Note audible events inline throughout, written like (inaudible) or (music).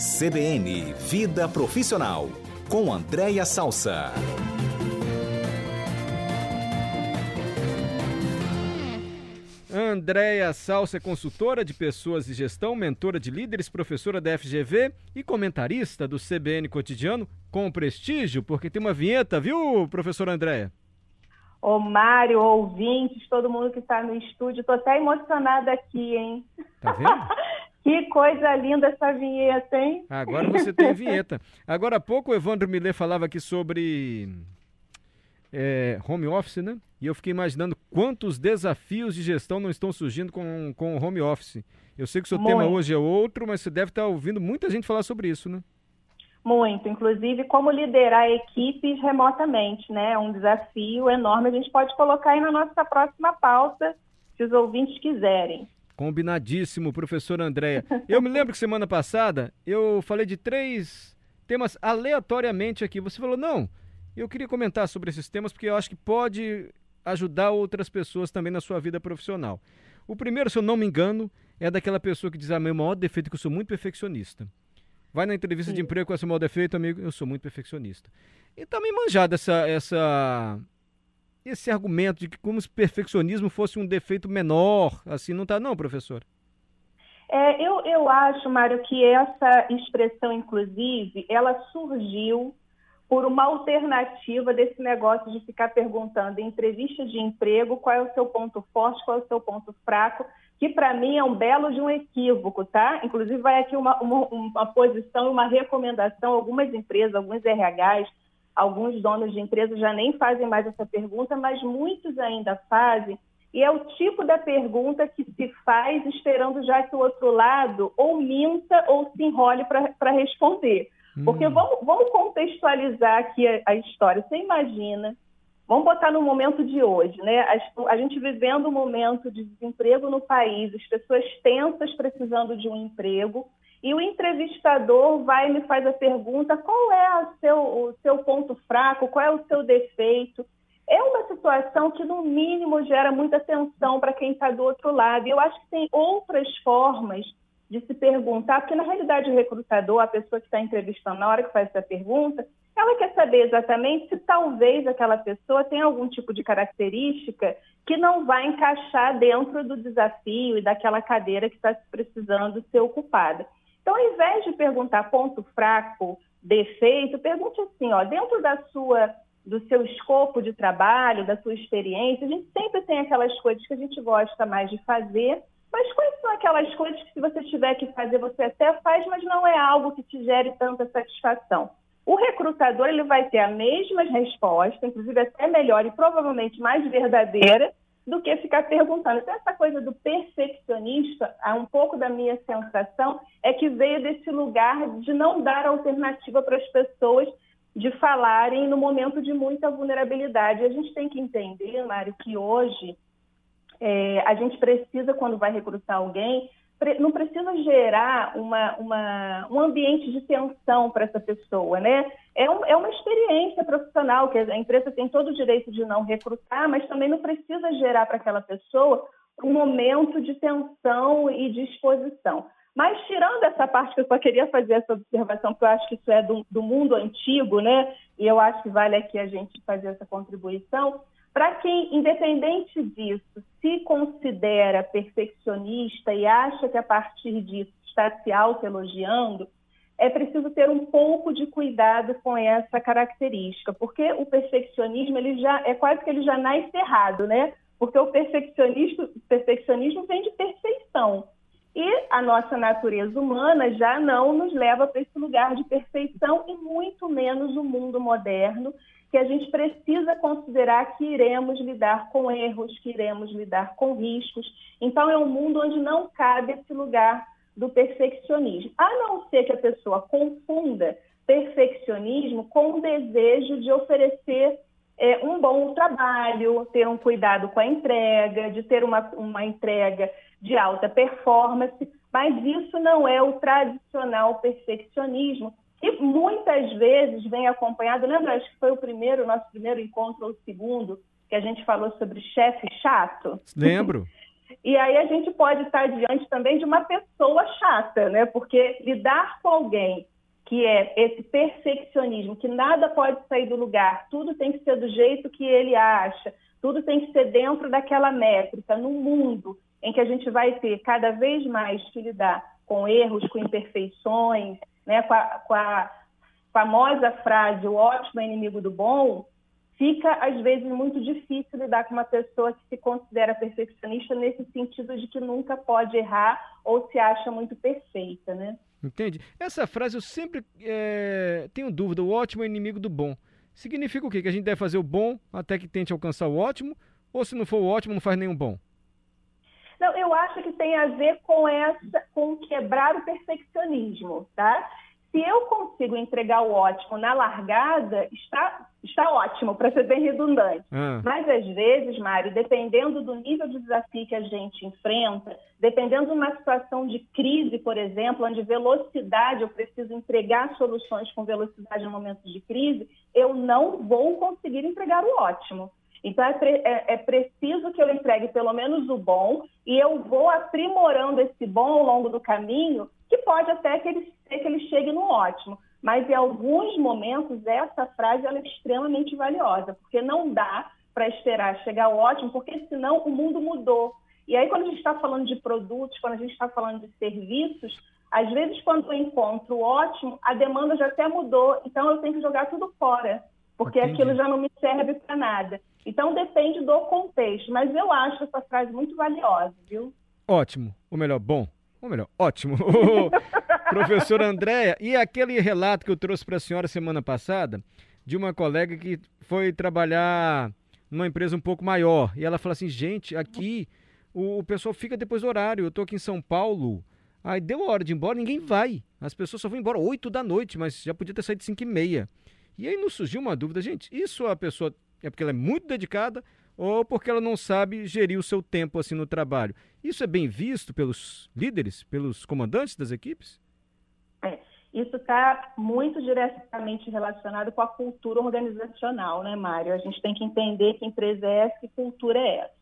CBN Vida Profissional, com Andréia Salsa. Andréia Salsa é consultora de pessoas e gestão, mentora de líderes, professora da FGV e comentarista do CBN Cotidiano, com prestígio, porque tem uma vinheta, viu, professora Andréia? Ô, Mário, ouvintes, todo mundo que está no estúdio, tô até emocionada aqui, hein? Tá vendo? (laughs) que coisa linda essa vinheta, hein? Agora você tem vinheta. Agora há pouco o Evandro Millet falava aqui sobre é, home office, né? E eu fiquei imaginando quantos desafios de gestão não estão surgindo com, com o home office. Eu sei que o seu Muito. tema hoje é outro, mas você deve estar ouvindo muita gente falar sobre isso, né? Muito, inclusive como liderar equipes remotamente, né? É um desafio enorme. A gente pode colocar aí na nossa próxima pauta, se os ouvintes quiserem. Combinadíssimo, professora Andréia. Eu me lembro que semana passada eu falei de três temas aleatoriamente aqui. Você falou, não, eu queria comentar sobre esses temas porque eu acho que pode ajudar outras pessoas também na sua vida profissional. O primeiro, se eu não me engano, é daquela pessoa que diz: ah, meu maior defeito é que eu sou muito perfeccionista. Vai na entrevista de Sim. emprego com esse maior defeito, amigo, eu sou muito perfeccionista. E também manjado essa, essa, esse argumento de que como se perfeccionismo fosse um defeito menor, assim, não tá não, professor? É, eu, eu acho, Mário, que essa expressão, inclusive, ela surgiu por uma alternativa desse negócio de ficar perguntando em entrevistas de emprego qual é o seu ponto forte, qual é o seu ponto fraco, que para mim é um belo de um equívoco, tá? Inclusive vai aqui uma, uma, uma posição, uma recomendação, algumas empresas, alguns RHs, alguns donos de empresas já nem fazem mais essa pergunta, mas muitos ainda fazem, e é o tipo da pergunta que se faz esperando já que o outro lado ou minta ou se enrole para responder. Porque Hum. vamos, vamos contextualizar aqui a, a história. Você imagina, vamos botar no momento de hoje, né? A, a gente vivendo um momento de desemprego no país, as pessoas tensas precisando de um emprego, e o entrevistador vai e me faz a pergunta: qual é seu, o seu ponto fraco, qual é o seu defeito? É uma situação que, no mínimo, gera muita tensão para quem está do outro lado. E eu acho que tem outras formas de se perguntar, porque na realidade o recrutador, a pessoa que está entrevistando na hora que faz essa pergunta, ela quer saber exatamente se talvez aquela pessoa tenha algum tipo de característica que não vai encaixar dentro do desafio e daquela cadeira que está precisando ser ocupada. Então, ao invés de perguntar ponto fraco, defeito, pergunte assim, ó, dentro da sua do seu escopo de trabalho, da sua experiência, a gente sempre tem aquelas coisas que a gente gosta mais de fazer, mas quais são aquelas coisas que se você tiver que fazer, você até faz, mas não é algo que te gere tanta satisfação? O recrutador ele vai ter a mesma resposta, inclusive até melhor e provavelmente mais verdadeira, do que ficar perguntando. Então, essa coisa do perfeccionista, um pouco da minha sensação, é que veio desse lugar de não dar alternativa para as pessoas de falarem no momento de muita vulnerabilidade. A gente tem que entender, Mário, que hoje é, a gente precisa, quando vai recrutar alguém, não precisa gerar uma, uma, um ambiente de tensão para essa pessoa, né? É, um, é uma experiência profissional que a empresa tem todo o direito de não recrutar, mas também não precisa gerar para aquela pessoa um momento de tensão e de exposição. Mas tirando essa parte que eu só queria fazer essa observação, porque eu acho que isso é do, do mundo antigo, né? E eu acho que vale aqui a gente fazer essa contribuição. Para quem, independente disso, se considera perfeccionista e acha que a partir disso está se autoelogiando, é preciso ter um pouco de cuidado com essa característica, porque o perfeccionismo ele já é quase que ele já nasce errado, né? Porque o perfeccionismo, perfeccionismo vem de perfeição. E a nossa natureza humana já não nos leva para esse lugar de perfeição e muito menos o mundo moderno, que a gente precisa considerar que iremos lidar com erros, que iremos lidar com riscos. Então é um mundo onde não cabe esse lugar do perfeccionismo, a não ser que a pessoa confunda perfeccionismo com o desejo de oferecer é, um bom trabalho, ter um cuidado com a entrega, de ter uma, uma entrega de alta performance, mas isso não é o tradicional perfeccionismo, que muitas vezes vem acompanhado, lembra, acho que foi o primeiro, nosso primeiro encontro, ou o segundo, que a gente falou sobre chefe chato? Lembro. (laughs) E aí a gente pode estar diante também de uma pessoa chata, chata, né? Porque lidar com alguém que é esse perfeccionismo, que nada pode sair do lugar, tudo tem que ser do jeito que ele acha, tudo tem que ser dentro daquela métrica, no mundo em que a gente vai ter cada vez mais que lidar com erros, com imperfeições, né, com, a, com a famosa frase o ótimo é inimigo do bom, fica às vezes muito difícil lidar com uma pessoa que se considera perfeccionista nesse sentido de que nunca pode errar ou se acha muito perfeita, né? Entende? Essa frase eu sempre é, tenho dúvida. O ótimo é inimigo do bom. Significa o quê? Que a gente deve fazer o bom até que tente alcançar o ótimo? Ou se não for o ótimo, não faz nenhum bom? Não, eu acho que tem a ver com essa, com quebrar o perfeccionismo, tá? Se eu consigo entregar o ótimo na largada, está, está ótimo, para ser bem redundante. Ah. Mas, às vezes, Mário, dependendo do nível de desafio que a gente enfrenta, dependendo de uma situação de crise, por exemplo, onde velocidade, eu preciso entregar soluções com velocidade no momento de crise, eu não vou conseguir entregar o ótimo. Então, é, é, é, preciso que eu entregue pelo menos o bom e eu vou aprimorando esse bom ao longo do caminho, que pode até que ele, que ele chegue no ótimo. Mas, em alguns momentos, essa frase é extremamente valiosa, porque não dá para esperar chegar ao ótimo, porque senão o mundo mudou. E aí, quando a gente está falando de produtos, quando a gente está falando de serviços, às vezes, quando eu encontro o ótimo, a demanda já até mudou, então eu tenho que jogar tudo fora, porque Entendi. aquilo já não me serve para nada. Então depende do contexto, mas eu acho essa frase muito valiosa, viu? Ótimo, ou melhor, bom, ou melhor, ótimo. (laughs) Professora Andréia, e aquele relato que eu trouxe para a senhora semana passada, de uma colega que foi trabalhar numa empresa um pouco maior, e ela falou assim, gente, aqui o, o pessoal fica depois do horário, eu estou aqui em São Paulo, aí deu a hora de ir embora, ninguém vai, as pessoas só vão embora 8 da noite, mas já podia ter saído 5 e meia. E aí nos surgiu uma dúvida, gente, isso a pessoa é porque ela é muito dedicada ou porque ela não sabe gerir o seu tempo assim no trabalho. Isso é bem visto pelos líderes, pelos comandantes das equipes? É, isso está muito diretamente relacionado com a cultura organizacional, né, Mário? A gente tem que entender que empresa é essa, que cultura é essa.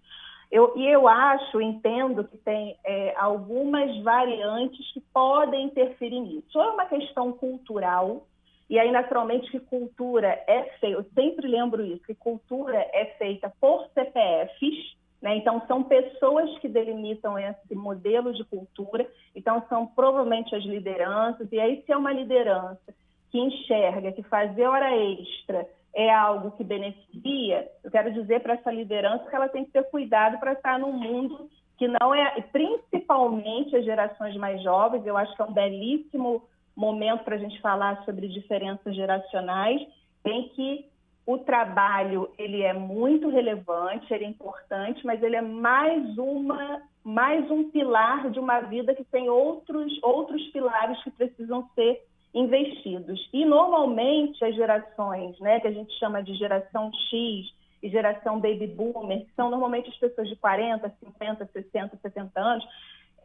Eu, e eu acho, entendo que tem é, algumas variantes que podem interferir nisso. Ou é uma questão cultural, e aí, naturalmente, que cultura é feita, eu sempre lembro isso, que cultura é feita por CPFs, né? então são pessoas que delimitam esse modelo de cultura, então são provavelmente as lideranças, e aí se é uma liderança que enxerga que fazer hora extra é algo que beneficia, eu quero dizer para essa liderança que ela tem que ter cuidado para estar num mundo que não é, principalmente as gerações mais jovens, eu acho que é um belíssimo momento para a gente falar sobre diferenças geracionais, em que o trabalho ele é muito relevante, ele é importante, mas ele é mais uma mais um pilar de uma vida que tem outros outros pilares que precisam ser investidos. E normalmente as gerações, né, que a gente chama de geração X e geração baby boomer, são normalmente as pessoas de 40, 50, 60, 70 anos,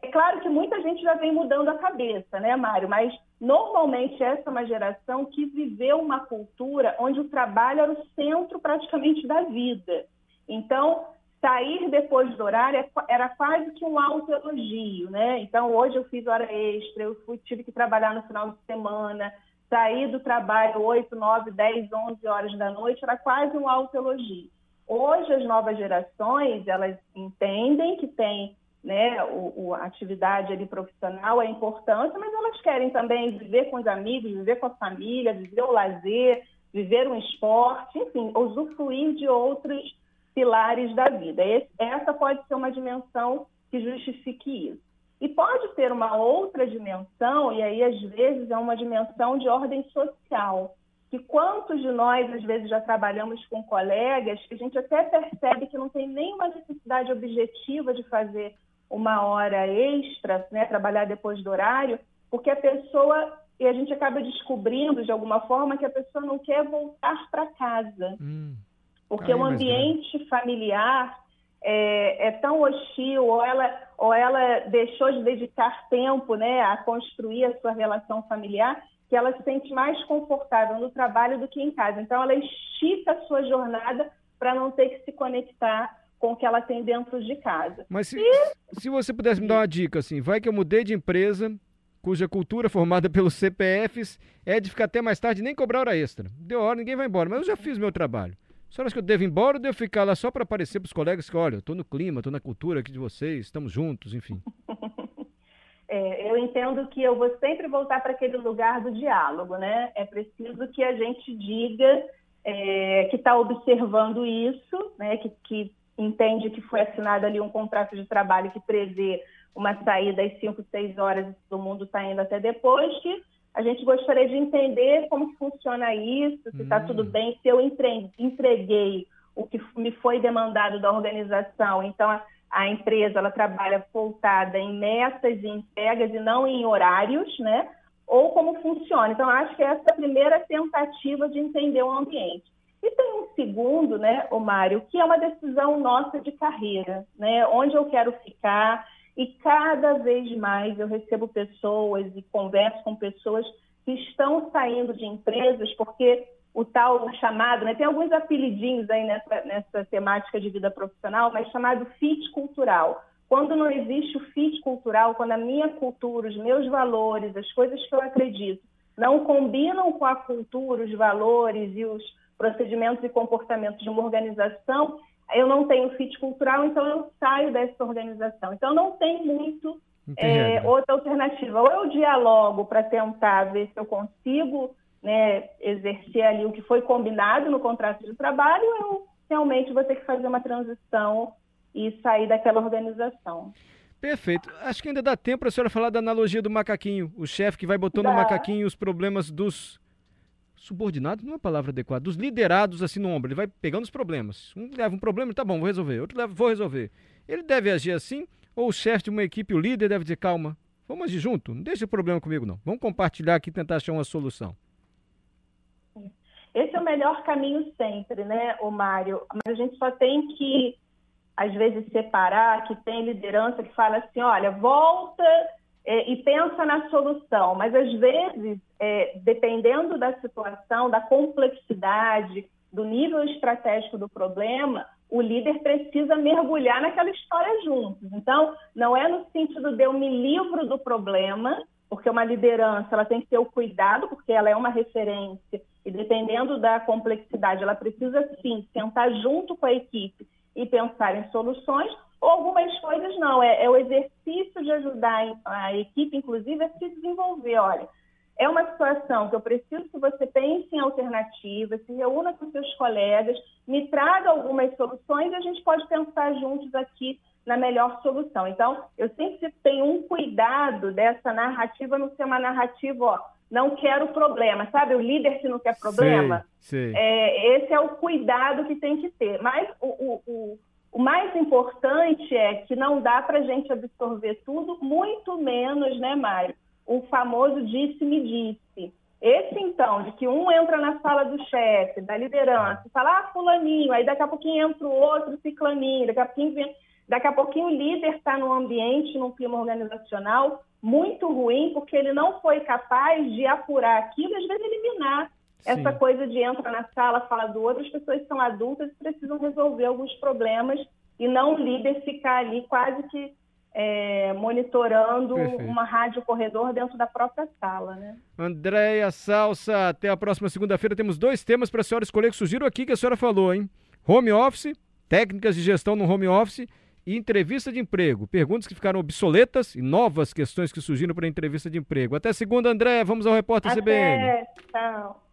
é claro que muita gente já vem mudando a cabeça, né, Mário? Mas normalmente essa é uma geração que viveu uma cultura onde o trabalho era o centro praticamente da vida. Então, sair depois do horário é era quase que um autoelogio, né? Então, hoje eu fiz hora extra, eu fui, tive que trabalhar no final de semana, sair do trabalho 8, 9, 10, 11 horas da noite, era quase um autoelogio. Hoje, as novas gerações, elas entendem que tem né, o, o, a atividade ali profissional é importante, mas elas querem também viver com os amigos, viver com a família, viver o lazer, viver um esporte, enfim, usufruir de outros pilares da vida. Esse, essa pode ser uma dimensão que justifique isso. E pode ter uma outra dimensão, e aí às vezes é uma dimensão de ordem social. Que quantos de nós, às vezes, já trabalhamos com colegas que a gente até percebe que não tem nenhuma necessidade objetiva de fazer uma hora extra, né, trabalhar depois do horário, porque a pessoa e a gente acaba descobrindo de alguma forma que a pessoa não quer voltar para casa, hum. porque Aí, o ambiente mas... familiar é, é, tão hostil ou ela ou ela deixou de dedicar tempo, né, a construir a sua relação familiar que ela se sente mais confortável no trabalho do que em casa. Então ela estica a sua jornada para não ter que se conectar com o que ela tem dentro de casa. Mas se, e... se você pudesse me dar uma dica, assim, vai que eu mudei de empresa, cuja cultura formada pelos CPFs é de ficar até mais tarde e nem cobrar hora extra. Deu hora, ninguém vai embora, mas eu já fiz meu trabalho. Só acha que eu devo ir embora ou devo ficar lá só para aparecer para os colegas que, olha, eu estou no clima, estou na cultura aqui de vocês, estamos juntos, enfim? (laughs) É, eu entendo que eu vou sempre voltar para aquele lugar do diálogo, né? É preciso que a gente diga é, que está observando isso, né? Que, que entende que foi assinado ali um contrato de trabalho que prevê uma saída às 5, 6 horas e todo mundo está indo até depois, que a gente gostaria de entender como que funciona isso, se está hum. tudo bem, se eu entreguei o que me foi demandado da organização. Então, a, a empresa ela trabalha voltada em metas e entregas e não em horários, né? Ou como funciona. Então, acho que essa é a primeira tentativa de entender o ambiente. E tem um segundo, né, o Mário, que é uma decisão nossa de carreira, né? Onde eu quero ficar, e cada vez mais eu recebo pessoas e converso com pessoas que estão saindo de empresas porque o tal chamado, né, tem alguns apelidinhos aí nessa, nessa temática de vida profissional, mas chamado fit cultural. Quando não existe o fit cultural, quando a minha cultura, os meus valores, as coisas que eu acredito não combinam com a cultura, os valores e os procedimentos e comportamentos de uma organização, eu não tenho fit cultural, então eu saio dessa organização. Então não tem muito é, outra alternativa. Ou eu dialogo para tentar ver se eu consigo né, exercer ali o que foi combinado no contrato de trabalho, ou eu realmente vou ter que fazer uma transição e sair daquela organização. Perfeito. Acho que ainda dá tempo para a senhora falar da analogia do macaquinho. O chefe que vai botando dá. no macaquinho os problemas dos subordinado não é a palavra adequada, dos liderados assim no ombro. Ele vai pegando os problemas. Um leva um problema, tá bom, vou resolver. Outro leva, vou resolver. Ele deve agir assim, ou o chefe de uma equipe, o líder, deve dizer, calma, vamos agir junto, não deixa o problema comigo não. Vamos compartilhar aqui e tentar achar uma solução. Esse é o melhor caminho sempre, né, o Mário? Mas a gente só tem que, às vezes, separar que tem liderança que fala assim, olha, volta é, e pensa na solução, mas às vezes, é, dependendo da situação, da complexidade, do nível estratégico do problema, o líder precisa mergulhar naquela história juntos. Então, não é no sentido de eu me livro do problema, porque uma liderança ela tem que ter o cuidado, porque ela é uma referência, e dependendo da complexidade, ela precisa sim sentar junto com a equipe e pensar em soluções, algumas coisas não, é, é o exercício de ajudar a equipe, inclusive, a se desenvolver. Olha, é uma situação que eu preciso que você pense em alternativas, se reúna com seus colegas, me traga algumas soluções e a gente pode pensar juntos aqui na melhor solução. Então, eu sempre tenho um cuidado dessa narrativa não ser uma narrativa, ó, não quero problema, sabe? O líder que não quer problema. É, esse é o cuidado que tem que ter. Mas o, o, o, o mais importante é que não dá para a gente absorver tudo, muito menos, né, Mário? O famoso disse-me disse. Esse, então, de que um entra na sala do chefe, da liderança, fala, ah, fulaninho, aí daqui a pouquinho entra o outro ciclaninho, daqui a pouquinho vem... Daqui a pouquinho o líder está num ambiente, num clima organizacional muito ruim, porque ele não foi capaz de apurar aquilo às vezes eliminar Sim. essa coisa de entra na sala, fala do outro, as pessoas são adultas e precisam resolver alguns problemas e não o líder ficar ali quase que é, monitorando Perfeito. uma rádio corredor dentro da própria sala, né? Andréia Salsa, até a próxima segunda-feira temos dois temas para a senhora escolher que surgiram aqui que a senhora falou, hein? Home office, técnicas de gestão no home office e entrevista de emprego. Perguntas que ficaram obsoletas e novas questões que surgiram para a entrevista de emprego. Até segunda, André. Vamos ao repórter Até, CBN. Tchau.